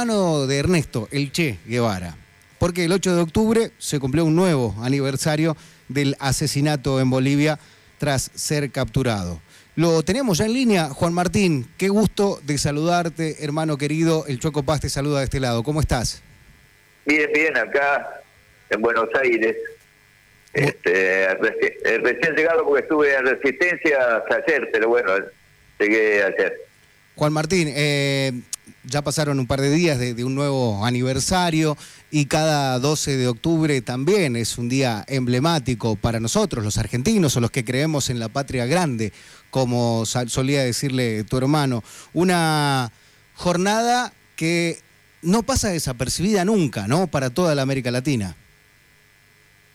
hermano de Ernesto, el Che Guevara, porque el 8 de octubre se cumplió un nuevo aniversario del asesinato en Bolivia tras ser capturado. Lo tenemos ya en línea, Juan Martín, qué gusto de saludarte, hermano querido, el Choco Paz te saluda de este lado, ¿cómo estás? Bien, bien, acá en Buenos Aires. Este, recién llegado porque estuve en Resistencia hasta ayer, pero bueno, llegué ayer. Juan Martín, eh, ya pasaron un par de días de, un nuevo aniversario y cada 12 de octubre también es un día emblemático para nosotros, los argentinos o los que creemos en la patria grande, como solía decirle tu hermano. Una jornada que no pasa desapercibida nunca, ¿no? Para toda la América Latina.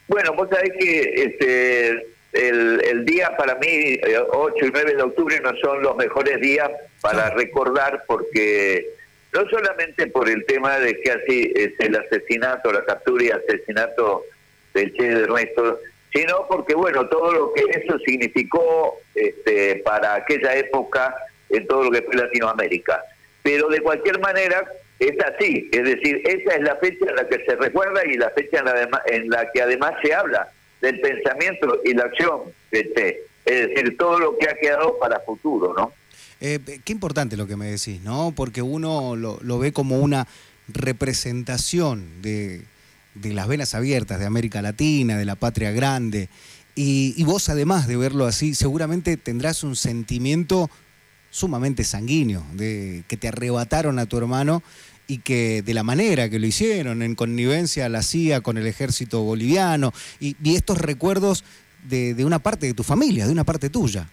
Bueno, vos sabés que este, el, día para mí, 8 eh, y 9 de octubre, no son los mejores días para recordar porque no solamente por el tema de que así es el asesinato, la captura y asesinato del Che de Ernesto, sino porque, bueno, todo lo que eso significó este, para aquella época en todo lo que fue Latinoamérica. Pero de cualquier manera, es así, es decir, esa es la fecha en la que se recuerda y la fecha en la, en la que además se habla del pensamiento y la acción de Che. Es decir, todo lo que ha quedado para futuro, ¿no? Eh, qué importante lo que me decís, ¿no? Porque uno lo, ve como una representación de, las venas abiertas de América Latina, de la patria grande. Y, vos, además de verlo así, seguramente tendrás un sentimiento sumamente sanguíneo, de que te arrebataron a tu hermano y que de la manera que lo hicieron, en connivencia la CIA con el ejército boliviano, y, estos recuerdos de, de, una parte de tu familia, de una parte tuya.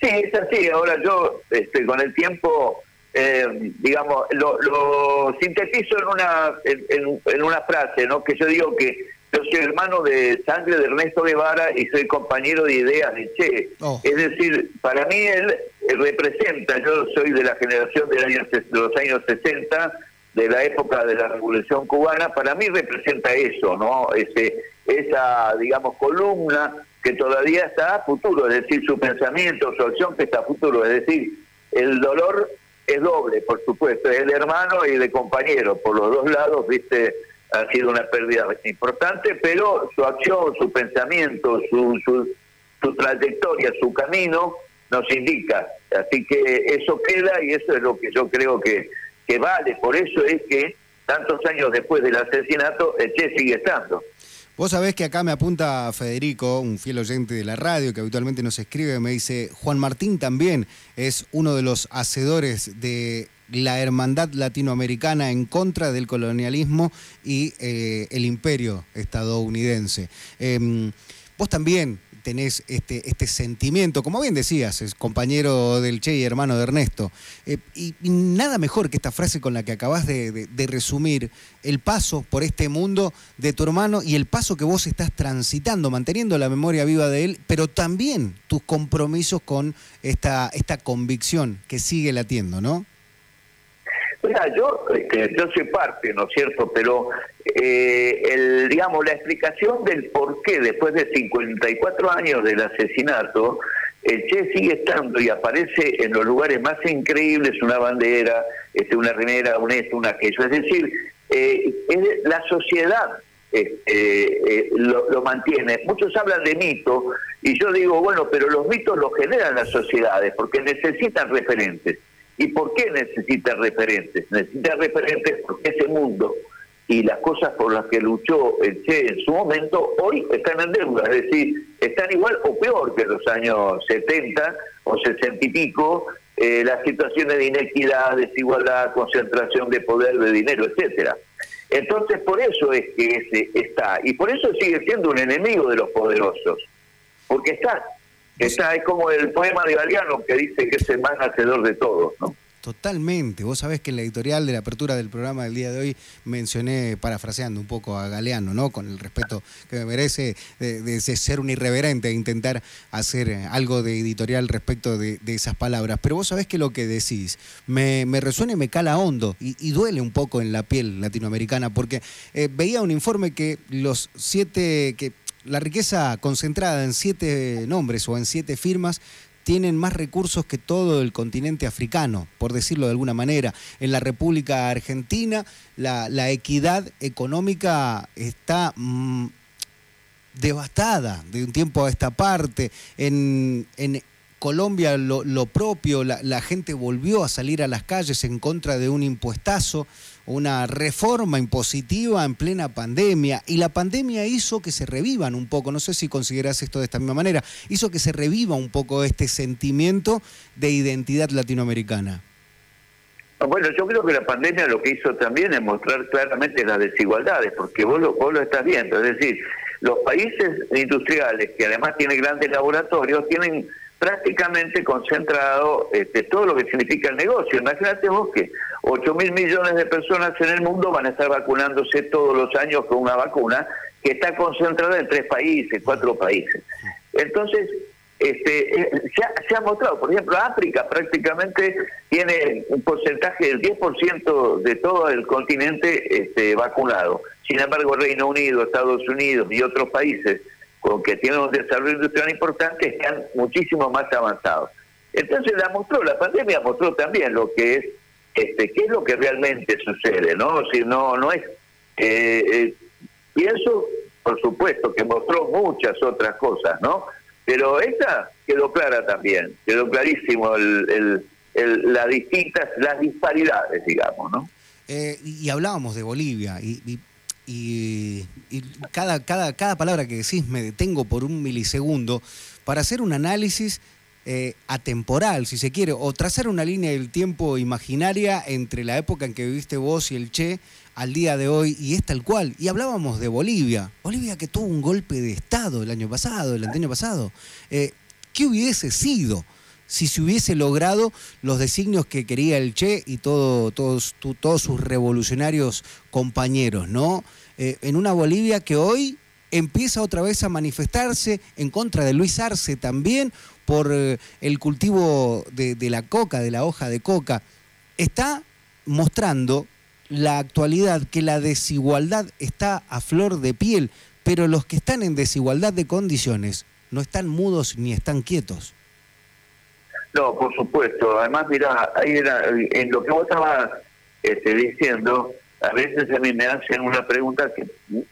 Sí, es así. Ahora yo, este, con el tiempo, eh, digamos, lo, sintetizo en una en, una frase, ¿no? Que yo digo que yo soy hermano de sangre de Ernesto Guevara y soy compañero de ideas de Che. Oh. Es decir, para mí él, representa, yo soy de la generación de, de los años 60, de la época de la Revolución Cubana, para mí representa eso, ¿no? Ese, esa, digamos, columna que todavía está a futuro, es decir, su pensamiento, su acción que está a futuro, es decir, el dolor es doble, por supuesto, es de hermano y de compañero, por los dos lados, viste, ha sido una pérdida importante, pero su acción, su pensamiento, su, su, su trayectoria, su camino, nos indica. Así que eso queda y eso es lo que yo creo que, que vale. Por eso es que tantos años después del asesinato, el Che sigue estando. Vos sabés que acá me apunta Federico, un fiel oyente de la radio que habitualmente nos escribe, me dice, Juan Martín también es uno de los hacedores de la hermandad latinoamericana en contra del colonialismo y eh, el imperio estadounidense. Em, vos también tenés este, este sentimiento, como bien decías, es compañero del Che y hermano de Ernesto. Eh, y, nada mejor que esta frase con la que acabas de, resumir el paso por este mundo de tu hermano y el paso que vos estás transitando, manteniendo la memoria viva de él, pero también tus compromisos con esta, esta convicción que sigue latiendo, ¿no? Yo, este, yo soy parte, ¿no es cierto? Pero, eh, el, digamos, la explicación del por qué después de 54 años del asesinato, el Che sigue estando y aparece en los lugares más increíbles, una bandera, este, una remera, un esto, un aquello. Es decir, eh, la sociedad este, eh, lo, lo, mantiene. Muchos hablan de mito y yo digo, bueno, pero los mitos los generan las sociedades porque necesitan referentes. ¿Y por qué necesita referentes? Necesita referentes porque ese mundo y las cosas por las que luchó el Che en su momento, hoy están en deuda, es decir, están igual o peor que los años 70 o 60 y pico, eh, las situaciones de inequidad, desigualdad, concentración de poder, de dinero, etcétera. Entonces, por eso es que ese está, y por eso sigue siendo un enemigo de los poderosos, porque está, esa es como el poema de Galeano que dice que es el más hacedor de todos, ¿no? Totalmente. Vos sabés que en la editorial de la apertura del programa del día de hoy mencioné, parafraseando un poco a Galeano, ¿no? Con el respeto que me merece de, ser un irreverente e intentar hacer algo de editorial respecto de, esas palabras. Pero vos sabés que lo que decís me, resuena y me cala hondo y, duele un poco en la piel latinoamericana porque eh, veía un informe que los siete, que la riqueza concentrada en siete nombres o en siete firmas tienen más recursos que todo el continente africano, por decirlo de alguna manera. En la República Argentina la, equidad económica está mm, devastada de un tiempo a esta parte. En, Colombia lo, propio, la, gente volvió a salir a las calles en contra de un impuestazo, una reforma impositiva en plena pandemia. Y la pandemia hizo que se revivan un poco, no sé si consideras esto de esta misma manera, hizo que se reviva un poco este sentimiento de identidad latinoamericana. Bueno, yo creo que la pandemia lo que hizo también es mostrar claramente las desigualdades, porque vos lo, vos lo estás viendo, es decir, los países industriales que además tienen grandes laboratorios tienen prácticamente concentrado este, todo lo que significa el negocio. Imagínate vos que 8 mil millones de personas en el mundo van a estar vacunándose todos los años con una vacuna que está concentrada en tres países, cuatro países. Entonces, este, eh, se, ha, mostrado, por ejemplo, África prácticamente tiene un porcentaje del 10% de todo el continente este, vacunado. Sin embargo, Reino Unido, Estados Unidos y otros países con que tienen un desarrollo industrial importante están muchísimo más avanzados. Entonces la mostró, la pandemia mostró también lo que es, este, qué es lo que realmente sucede, ¿no? Si no, no es, eh, eh, pienso, por supuesto, que mostró muchas otras cosas, ¿no? Pero esa quedó clara también, quedó clarísimo las distintas, las disparidades, digamos, ¿no? Eh, y hablábamos de Bolivia, y, y, cada, cada, cada palabra que decís me detengo por un milisegundo para hacer un análisis eh, atemporal, si se quiere, o trazar una línea del tiempo imaginaria entre la época en que viviste vos y el Che al día de hoy, y es tal cual. Y hablábamos de Bolivia, Bolivia que tuvo un golpe de Estado el año pasado, el año pasado. Eh, ¿Qué hubiese sido? si se hubiese logrado los designios que quería el Che y todo, todos, todos sus revolucionarios compañeros, ¿no? Eh, en una Bolivia que hoy empieza otra vez a manifestarse en contra de Luis Arce también por eh, el cultivo de, la coca, de la hoja de coca, está mostrando la actualidad que la desigualdad está a flor de piel, pero los que están en desigualdad de condiciones no están mudos ni están quietos. No, por supuesto. Además, mira, en lo que vos estabas este, diciendo, a veces a mí me hacen una pregunta que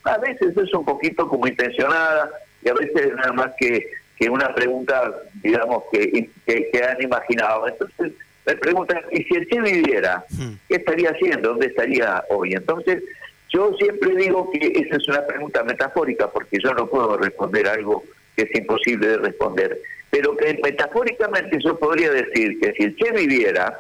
a veces es un poquito como intencionada y a veces nada más que que una pregunta, digamos, que, que, han imaginado. Entonces, me preguntan, ¿y si el Che viviera? Hmm. ¿Qué estaría haciendo? ¿Dónde estaría hoy? Entonces, yo siempre digo que esa es una pregunta metafórica, porque yo no puedo responder algo que es imposible de responder. Pero que metafóricamente yo podría decir que si el Che viviera,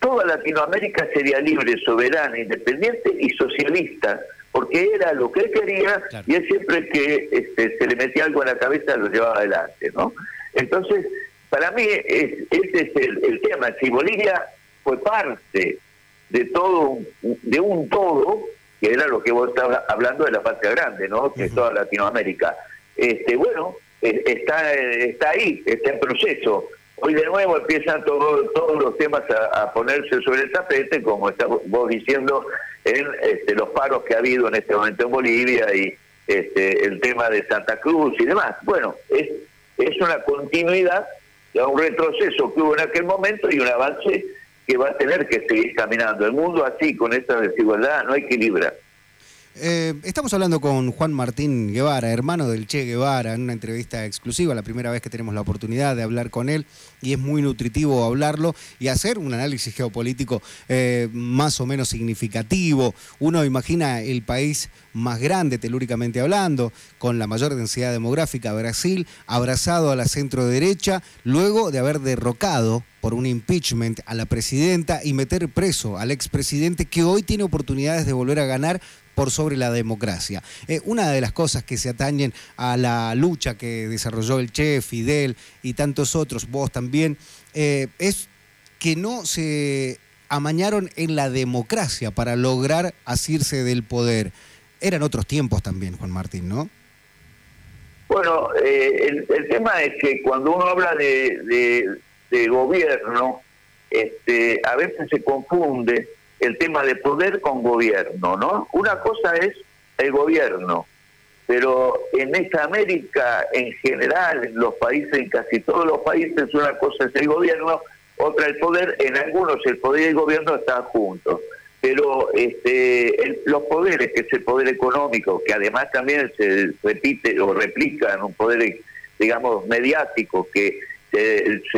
toda Latinoamérica sería libre, soberana, independiente y socialista porque era lo que él quería y él siempre que este, se le metía algo en la cabeza lo llevaba adelante, ¿no? Entonces, para mí es, ese es el, tema. Si Bolivia fue parte de todo, de un todo, que era lo que vos estabas hablando de la patria grande, ¿no? Que toda Latinoamérica. Este, bueno, e, está, está ahí, está en proceso. Hoy de nuevo empiezan todos todos los temas a, ponerse sobre el tapete, como estamos vos diciendo, en este, los paros que ha habido en este momento en Bolivia y este, el tema de Santa Cruz y demás. Bueno, es, es una continuidad, un retroceso que hubo en aquel momento y un avance que va a tener que seguir caminando. El mundo así, con esta desigualdad, no equilibra. Eh, estamos hablando con Juan Martín Guevara, hermano del Che Guevara, en una entrevista exclusiva, la primera vez que tenemos la oportunidad de hablar con él y es muy nutritivo hablarlo y hacer un análisis geopolítico eh, más o menos significativo. Uno imagina el país más grande, telúricamente hablando, con la mayor densidad demográfica, Brasil, abrazado a la centro derecha, luego de haber derrocado por un impeachment a la presidenta y meter preso al expresidente que hoy tiene oportunidades de volver a ganar por sobre la democracia. Eh, una de las cosas que se atañen a la lucha que desarrolló el Che, Fidel y tantos otros, vos también, eh, es que no se amañaron en la democracia para lograr asirse del poder. Eran otros tiempos también, Juan Martín, ¿no? Bueno, eh, el, tema es que cuando uno habla de, de gobierno, este, a veces se confunde el tema de poder con gobierno, ¿no? Una cosa es el gobierno, pero en esta América en general, en los países, en casi todos los países, una cosa es el gobierno, otra el poder, en algunos el poder y el gobierno están juntos. Pero este, los poderes, que es el poder económico, que además también se repite o replica en un poder, digamos, mediático, que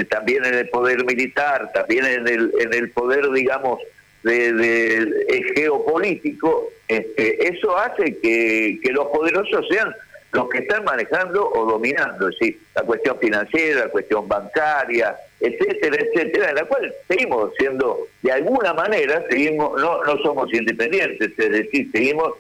también en el poder militar, también en el, en el poder, digamos, de, geopolítico, este, eso hace que, los poderosos sean los que están manejando o dominando, es decir, la cuestión financiera, la cuestión bancaria, etcétera, etcétera, en la cual seguimos siendo, de alguna manera, seguimos, no, no somos independientes, es decir, seguimos,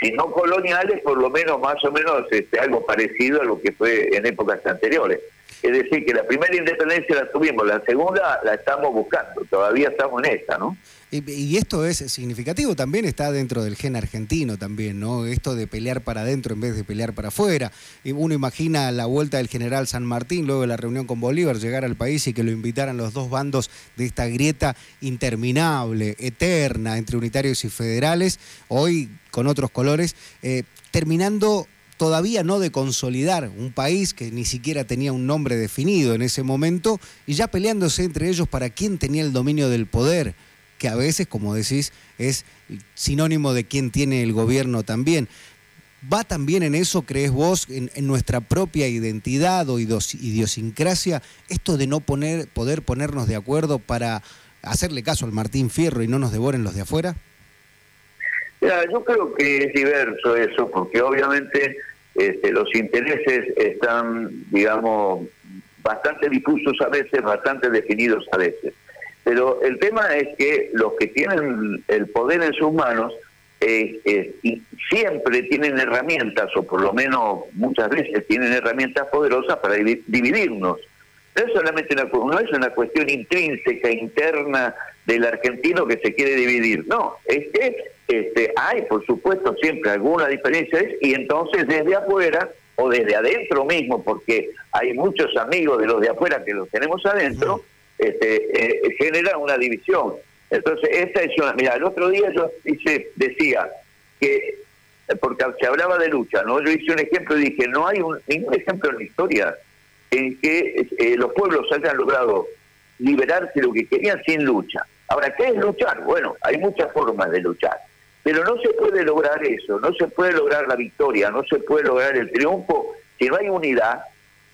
si no coloniales, por lo menos más o menos este, algo parecido a lo que fue en épocas anteriores. Es decir, que la primera independencia la tuvimos, la segunda la estamos buscando, todavía estamos en esta, ¿no? Y, esto es significativo, también está dentro del gen argentino también, ¿no? Esto de pelear para adentro en vez de pelear para afuera. Uno imagina la vuelta del general San Martín, luego de la reunión con Bolívar, llegar al país y que lo invitaran los dos bandos de esta grieta interminable, eterna, entre unitarios y federales, hoy con otros colores, eh, terminando todavía no de consolidar un país que ni siquiera tenía un nombre definido en ese momento y ya peleándose entre ellos para quién tenía el dominio del poder que a veces, como decís, es sinónimo de quién tiene el gobierno también. ¿Va también en eso, crees vos, en, nuestra propia identidad o idiosincrasia, esto de no poner, poder ponernos de acuerdo para hacerle caso al Martín Fierro y no nos devoren los de afuera? yo creo que es diverso eso, porque obviamente este, los intereses están, digamos, bastante difusos a veces, bastante definidos a veces. Pero el tema es que los que tienen el poder en sus manos eh, eh, y siempre tienen herramientas, o por lo menos muchas veces tienen herramientas poderosas para dividirnos. No es solamente una, no es una cuestión intrínseca, interna del argentino que se quiere dividir. No, es que este, hay, por supuesto, siempre alguna diferencia, y entonces desde afuera o desde adentro mismo, porque hay muchos amigos de los de afuera que los tenemos adentro, este, eh, genera una división. Entonces, esta es una. Mira, el otro día yo hice, decía que, porque se hablaba de lucha, ¿no? Yo hice un ejemplo y dije: no hay un, ningún ejemplo en la historia en que eh, los pueblos hayan logrado liberarse lo que querían sin lucha. Ahora, ¿qué es luchar? Bueno, hay muchas formas de luchar, pero no se puede lograr eso, no se puede lograr la victoria, no se puede lograr el triunfo si no hay unidad,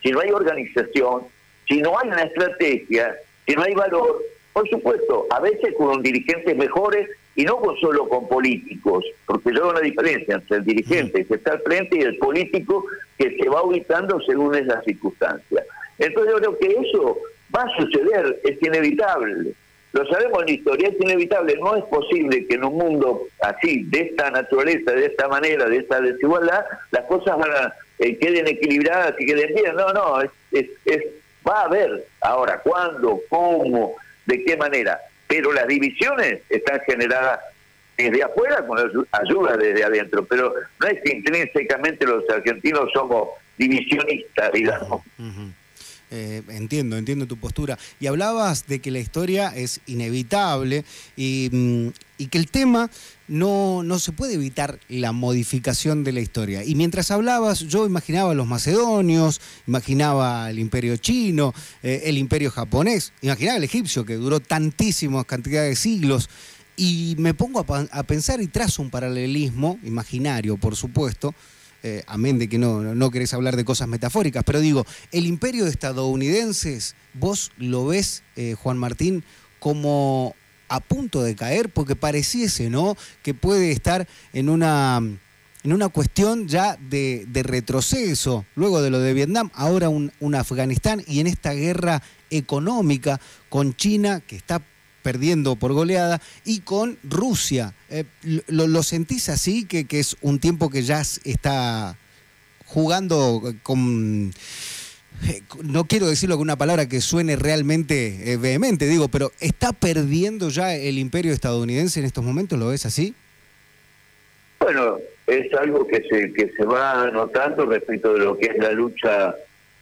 si no hay organización, si no hay una estrategia si no hay valor, por supuesto, a veces con dirigentes mejores y no con solo con políticos, porque yo veo una diferencia entre el dirigente que está al frente y el político que se va ubicando según esas circunstancias. Entonces yo creo que eso va a suceder, es inevitable. Lo sabemos en la historia, es inevitable. No es posible que en un mundo así, de esta naturaleza, de esta manera, de esta desigualdad, las cosas van a, eh, queden equilibradas y queden bien. No, no, es, es Va a haber ahora cuándo, cómo, de qué manera. Pero las divisiones están generadas desde afuera con ayuda desde adentro. Pero no es que intrínsecamente los argentinos somos divisionistas, digamos. Eh, entiendo, entiendo tu postura. Y hablabas de que la historia es inevitable y, mm, y, que el tema no, no se puede evitar la modificación de la historia. Y mientras hablabas, yo imaginaba a los macedonios, imaginaba el imperio chino, eh, el imperio japonés, imaginaba el egipcio que duró tantísimas cantidades de siglos. Y me pongo a, a pensar y trazo un paralelismo, imaginario por supuesto, eh, amén de que no, no querés hablar de cosas metafóricas, pero digo, el imperio de estadounidenses, vos lo ves, eh, Juan Martín, como a punto de caer, porque pareciese, ¿no? Que puede estar en una, en una cuestión ya de, de retroceso, luego de lo de Vietnam, ahora un, un Afganistán y en esta guerra económica con China que está perdiendo por goleada, y con Rusia. Eh, lo, sentís así, que, que, es un tiempo que ya está jugando con... Eh, no quiero decirlo con una palabra que suene realmente eh, vehemente, digo, pero ¿está perdiendo ya el imperio estadounidense en estos momentos? ¿Lo ves así? Bueno, es algo que se, que se va notando respecto de lo que es la lucha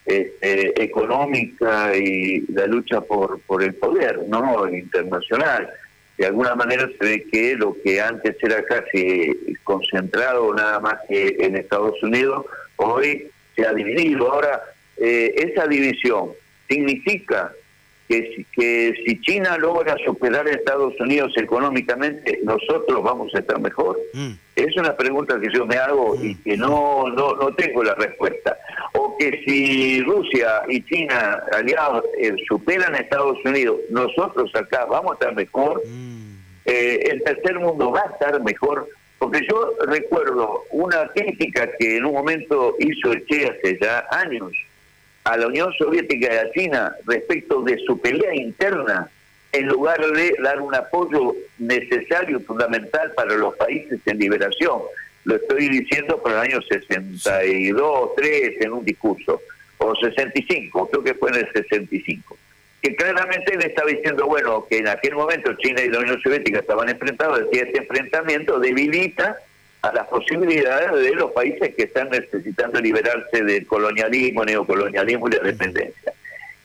este, económica y la lucha por, por el poder no internacional. de alguna manera se ve que lo que antes era casi concentrado nada más que en Estados Unidos, hoy se ha dividido. Ahora, eh, esa división significa que, que si China logra superar a Estados Unidos económicamente, nosotros vamos a estar mejor. Mm. Es una pregunta que yo me hago y mm. que no, no, no tengo la respuesta. O que si Rusia y China aliados eh, superan a Estados Unidos, nosotros acá vamos a estar mejor. Mm. Eh, el tercer mundo va a estar mejor. Porque yo recuerdo una crítica que en un momento hizo Che hace ya años, a la Unión Soviética y a China respecto de su pelea interna, en lugar de dar un apoyo necesario y fundamental para los países en liberación. Lo estoy diciendo por el año 62, 3 en un discurso, o 65, creo que fue en el 65. Que claramente le estaba diciendo, bueno, que en aquel momento China y la Unión Soviética estaban enfrentados, decía, este enfrentamiento debilita a las posibilidades de los países que están necesitando liberarse del colonialismo, neocolonialismo y la dependencia.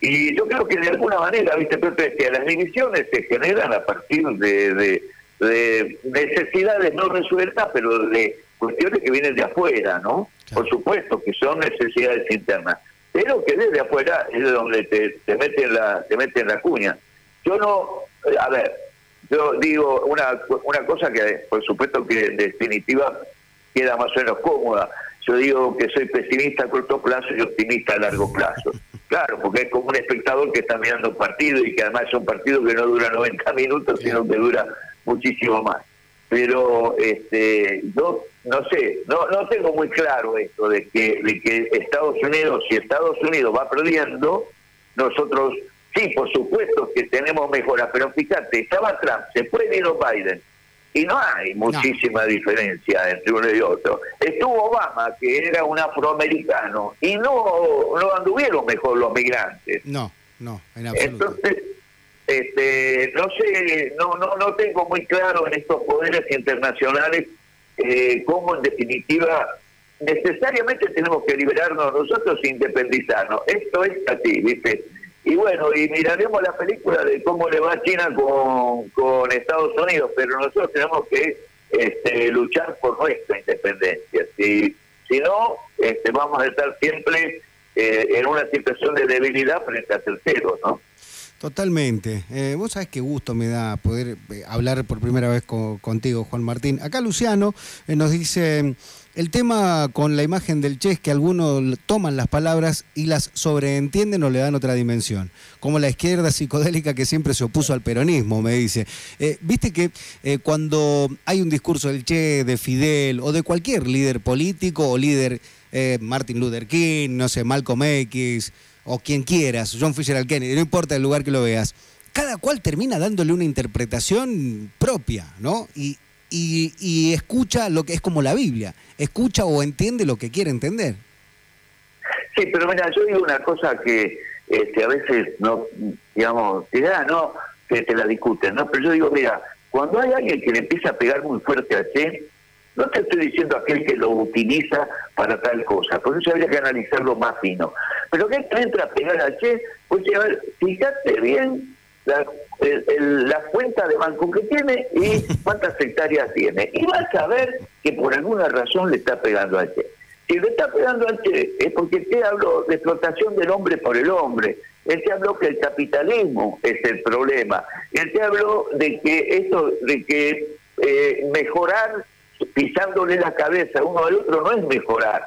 Y yo creo que de alguna manera, viste, que las divisiones se generan a partir de, de, necesidades no resueltas, pero de cuestiones que vienen de afuera, ¿no? Por supuesto que son necesidades internas, pero que desde afuera es donde te, te meten la te meten la cuña. Yo no, a ver, yo digo una, una cosa que, por supuesto, que en definitiva queda más o menos cómoda. Yo digo que soy pesimista a corto plazo y optimista a largo plazo. Claro, porque es como un espectador que está mirando un partido y que además es un partido que no dura 90 minutos, sino que dura muchísimo más. Pero este, yo no sé, no, no tengo muy claro esto de que, de que Estados Unidos, si Estados Unidos va perdiendo, nosotros Sí, por supuesto que tenemos mejoras, pero fíjate, estaba Trump, se fue vino Biden, y no hay muchísima diferencia entre uno y otro. Estuvo Obama, que era un afroamericano, y no, no anduvieron mejor los migrantes. No, no, en absoluto. Entonces, este, no sé, no, no, no tengo muy claro en estos poderes internacionales eh, cómo en definitiva necesariamente tenemos que liberarnos nosotros e independizarnos. Esto es así, ¿viste? Y bueno, y miraremos la película de cómo le va China con, con Estados Unidos, pero nosotros tenemos que este, luchar por nuestra independencia. Si, si no, este, vamos a estar siempre eh, en una situación de debilidad frente a terceros, ¿no? Totalmente. Eh, vos sabés qué gusto me da poder eh, hablar por primera vez contigo, Juan Martín. Acá Luciano nos dice, el tema con la imagen del Che es que algunos toman las palabras y las sobreentienden o le dan otra dimensión, como la izquierda psicodélica que siempre se opuso al peronismo, me dice. Eh, viste que eh, cuando hay un discurso del Che, de Fidel o de cualquier líder político o líder, eh, Martin Luther King, no sé, Malcolm X o quien quieras, John Fisher Kennedy, no importa el lugar que lo veas, cada cual termina dándole una interpretación propia, ¿no? Y, y, escucha lo que es como la Biblia, escucha o entiende lo que quiere entender. Sí, pero mira, yo digo una cosa que este, a veces no, digamos, te da, no, que te la discuten, ¿no? Pero yo digo, mira, cuando hay alguien que le empieza a pegar muy fuerte a Che, no te estoy diciendo aquel que lo utiliza para tal cosa, por eso habría que analizarlo más fino. Pero que entra a pegar a Che, pues a ver, fíjate bien la, la cuenta de banco que tiene y cuántas hectáreas tiene. Y vas a ver que por alguna razón le está pegando a Che. Si le está pegando a Che es porque te habló de explotación del hombre por el hombre. Él te habló que el capitalismo es el problema. Él te habló de que esto, de que eh, mejorar pisándole la cabeza uno al otro no es mejorar,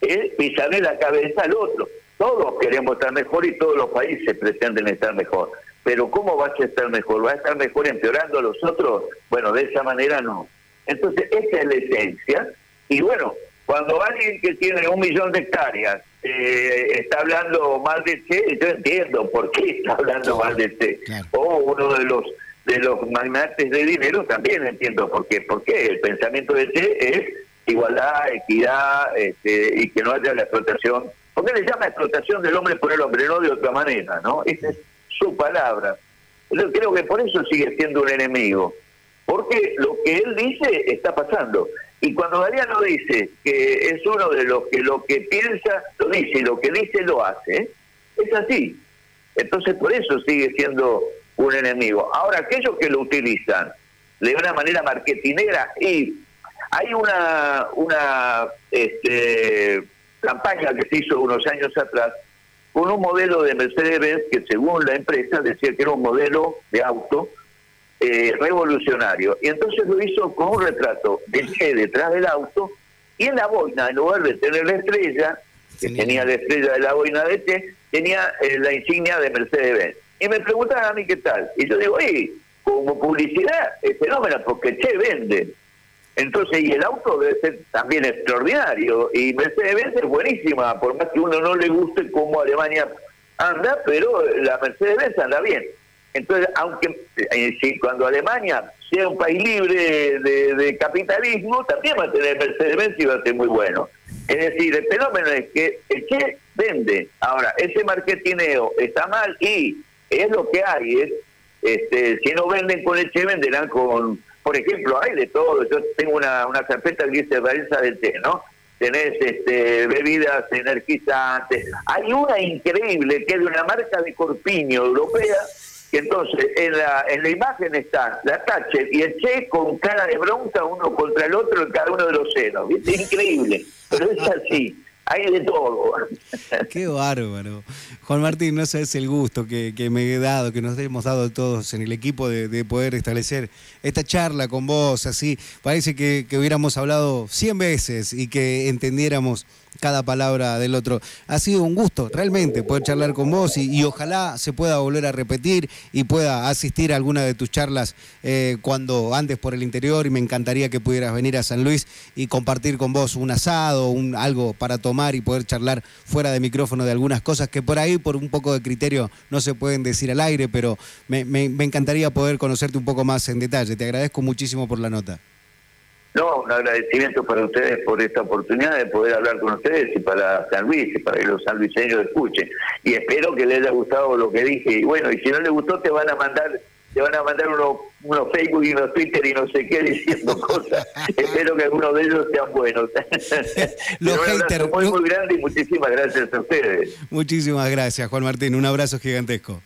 es pisarle la cabeza al otro. Todos queremos estar mejor y todos los países pretenden estar mejor pero ¿cómo vas a estar mejor? ¿Va a estar mejor empeorando a los otros? Bueno, de esa manera no. Entonces, esa es la esencia. Y bueno, cuando alguien que tiene un millón de hectáreas eh, está hablando mal de Che, yo entiendo por qué está hablando mal de Che. O uno de los de los magnates de dinero también entiendo por qué. Porque el pensamiento de Che es igualdad, equidad este, y que no haya la explotación. Porque le llama explotación del hombre por el hombre, no de otra manera, ¿no? Ese es su palabra. Creo que por eso sigue siendo un enemigo, porque lo que él dice está pasando. Y cuando Galeano dice que es uno de los que lo que piensa lo dice y lo que dice lo hace, es así. Entonces por eso sigue siendo un enemigo. Ahora, aquellos que lo utilizan de una manera marketinera y hay una, una este, campaña que se hizo unos años atrás con un modelo de Mercedes-Benz que según la empresa decía que era un modelo de auto eh, revolucionario. Y entonces lo hizo con un retrato de Che detrás del auto y en la boina, en lugar de tener la estrella, que tenía la estrella de la boina de Che, tenía eh, la insignia de Mercedes-Benz. Y me preguntaban a mí qué tal. Y yo digo, y como publicidad es fenómeno porque Che vende. Entonces, y el auto debe ser también extraordinario. Y Mercedes-Benz es buenísima, por más que uno no le guste cómo Alemania anda, pero la Mercedes-Benz anda bien. Entonces, aunque eh, cuando Alemania sea un país libre de, capitalismo, también va a tener Mercedes-Benz y va a ser muy bueno. Es decir, el fenómeno es que el que vende. Ahora, ese marketineo está mal y es lo que hay. Es, este, si no venden con el che, venderán con, por ejemplo, hay de todo. Yo tengo una, una carpeta que dice Valencia del té, ¿no? tenés este, bebidas energizantes. Hay una increíble que es de una marca de corpiño europea entonces en la, en la imagen están la Thatcher y el Che con cara de bronca uno contra el otro en cada uno de los senos. Es increíble, pero es así. Hay de todo. Qué bárbaro. Juan Martín, no sabes el gusto que, me he dado, que nos hemos dado todos en el equipo de, poder establecer esta charla con vos, así. Parece que, hubiéramos hablado 100 veces y que entendiéramos cada palabra del otro. Ha sido un gusto realmente poder charlar con vos y, ojalá se pueda volver a repetir y pueda asistir a alguna de tus charlas eh, cuando andes por el interior y me encantaría que pudieras venir a San Luis y compartir con vos un asado, un, algo para tomar y poder charlar fuera de micrófono de algunas cosas que por ahí por un poco de criterio no se pueden decir al aire, pero me, me encantaría poder conocerte un poco más en detalle. Te agradezco muchísimo por la nota. No, un agradecimiento para ustedes por esta oportunidad de poder hablar con ustedes y para San Luis y para que los sanluiseños escuchen. Y espero que les haya gustado lo que dije. Y bueno, y si no les gustó, te van a mandar te van a mandar unos uno Facebook y unos Twitter y no sé qué diciendo cosas. espero que algunos de ellos sean buenos. los haters. Muy, muy grande y muchísimas gracias a ustedes. Muchísimas gracias, Juan Martín. Un abrazo gigantesco.